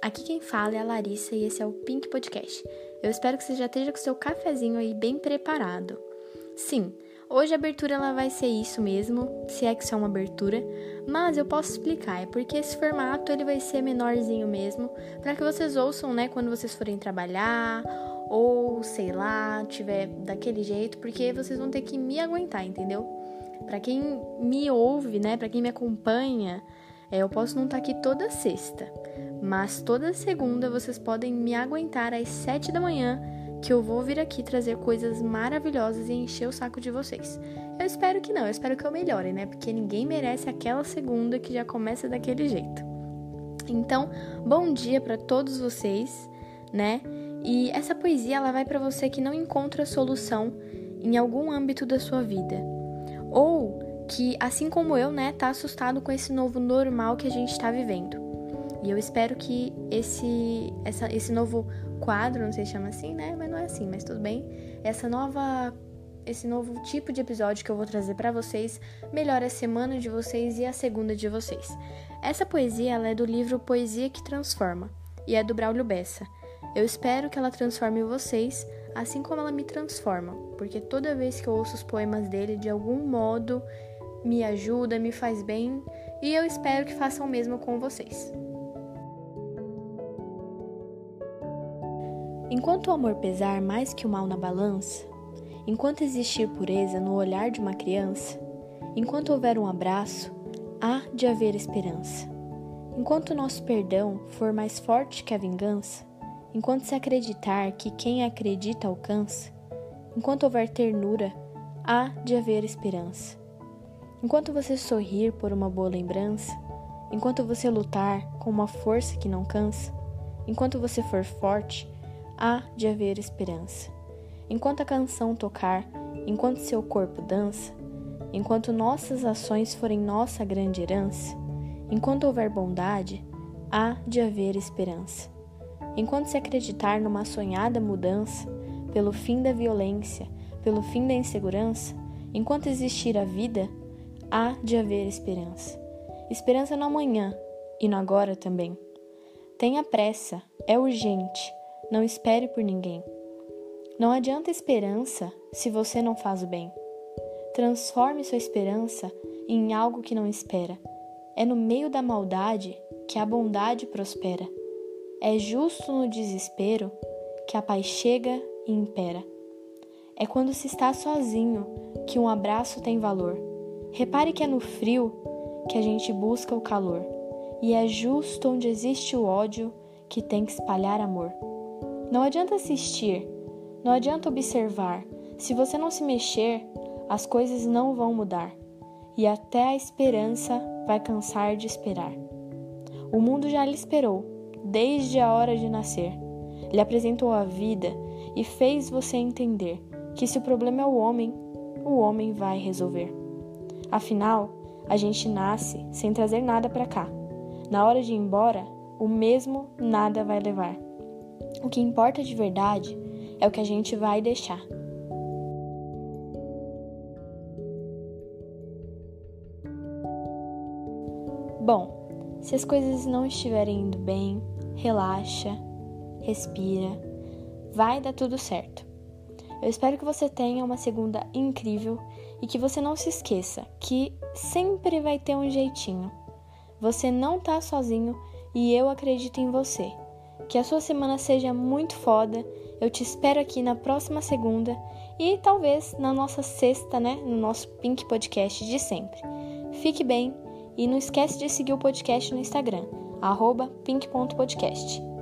Aqui quem fala é a Larissa e esse é o Pink Podcast. Eu espero que você já esteja com seu cafezinho aí bem preparado. Sim, hoje a abertura ela vai ser isso mesmo, se é que isso é uma abertura, mas eu posso explicar, é porque esse formato ele vai ser menorzinho mesmo, para que vocês ouçam, né, quando vocês forem trabalhar ou sei lá, tiver daquele jeito, porque vocês vão ter que me aguentar, entendeu? Para quem me ouve, né, para quem me acompanha, é, eu posso não estar tá aqui toda sexta, mas toda segunda vocês podem me aguentar às sete da manhã, que eu vou vir aqui trazer coisas maravilhosas e encher o saco de vocês. Eu espero que não, eu espero que eu melhore, né? Porque ninguém merece aquela segunda que já começa daquele jeito. Então, bom dia para todos vocês, né? E essa poesia ela vai para você que não encontra solução em algum âmbito da sua vida. Ou que, assim como eu, né, tá assustado com esse novo normal que a gente está vivendo. E eu espero que esse, essa, esse novo quadro, não sei se chama assim, né? Mas não é assim, mas tudo bem. Essa nova, esse novo tipo de episódio que eu vou trazer para vocês melhore a semana de vocês e a segunda de vocês. Essa poesia ela é do livro Poesia que Transforma e é do Braulio Bessa. Eu espero que ela transforme vocês assim como ela me transforma, porque toda vez que eu ouço os poemas dele, de algum modo me ajuda, me faz bem e eu espero que façam o mesmo com vocês. Enquanto o amor pesar mais que o mal na balança, enquanto existir pureza no olhar de uma criança, enquanto houver um abraço, há de haver esperança. Enquanto o nosso perdão for mais forte que a vingança, enquanto se acreditar que quem acredita alcança, enquanto houver ternura, há de haver esperança. Enquanto você sorrir por uma boa lembrança, enquanto você lutar com uma força que não cansa, enquanto você for forte, há de haver esperança. Enquanto a canção tocar, enquanto seu corpo dança, enquanto nossas ações forem nossa grande herança, enquanto houver bondade, há de haver esperança. Enquanto se acreditar numa sonhada mudança, pelo fim da violência, pelo fim da insegurança, enquanto existir a vida, há de haver esperança. Esperança no amanhã e no agora também. Tenha pressa, é urgente, não espere por ninguém. Não adianta esperança se você não faz o bem. Transforme sua esperança em algo que não espera. É no meio da maldade que a bondade prospera. É justo no desespero que a paz chega e impera. É quando se está sozinho que um abraço tem valor Repare que é no frio que a gente busca o calor, e é justo onde existe o ódio que tem que espalhar amor. Não adianta assistir, não adianta observar. Se você não se mexer, as coisas não vão mudar, e até a esperança vai cansar de esperar. O mundo já lhe esperou, desde a hora de nascer. Lhe apresentou a vida e fez você entender que se o problema é o homem, o homem vai resolver. Afinal, a gente nasce sem trazer nada para cá. Na hora de ir embora, o mesmo nada vai levar. O que importa de verdade é o que a gente vai deixar. Bom, se as coisas não estiverem indo bem, relaxa, respira, vai dar tudo certo. Eu espero que você tenha uma segunda incrível e que você não se esqueça que sempre vai ter um jeitinho. Você não tá sozinho e eu acredito em você. Que a sua semana seja muito foda. Eu te espero aqui na próxima segunda e talvez na nossa sexta, né, no nosso Pink Podcast de sempre. Fique bem e não esquece de seguir o podcast no Instagram, pink.podcast.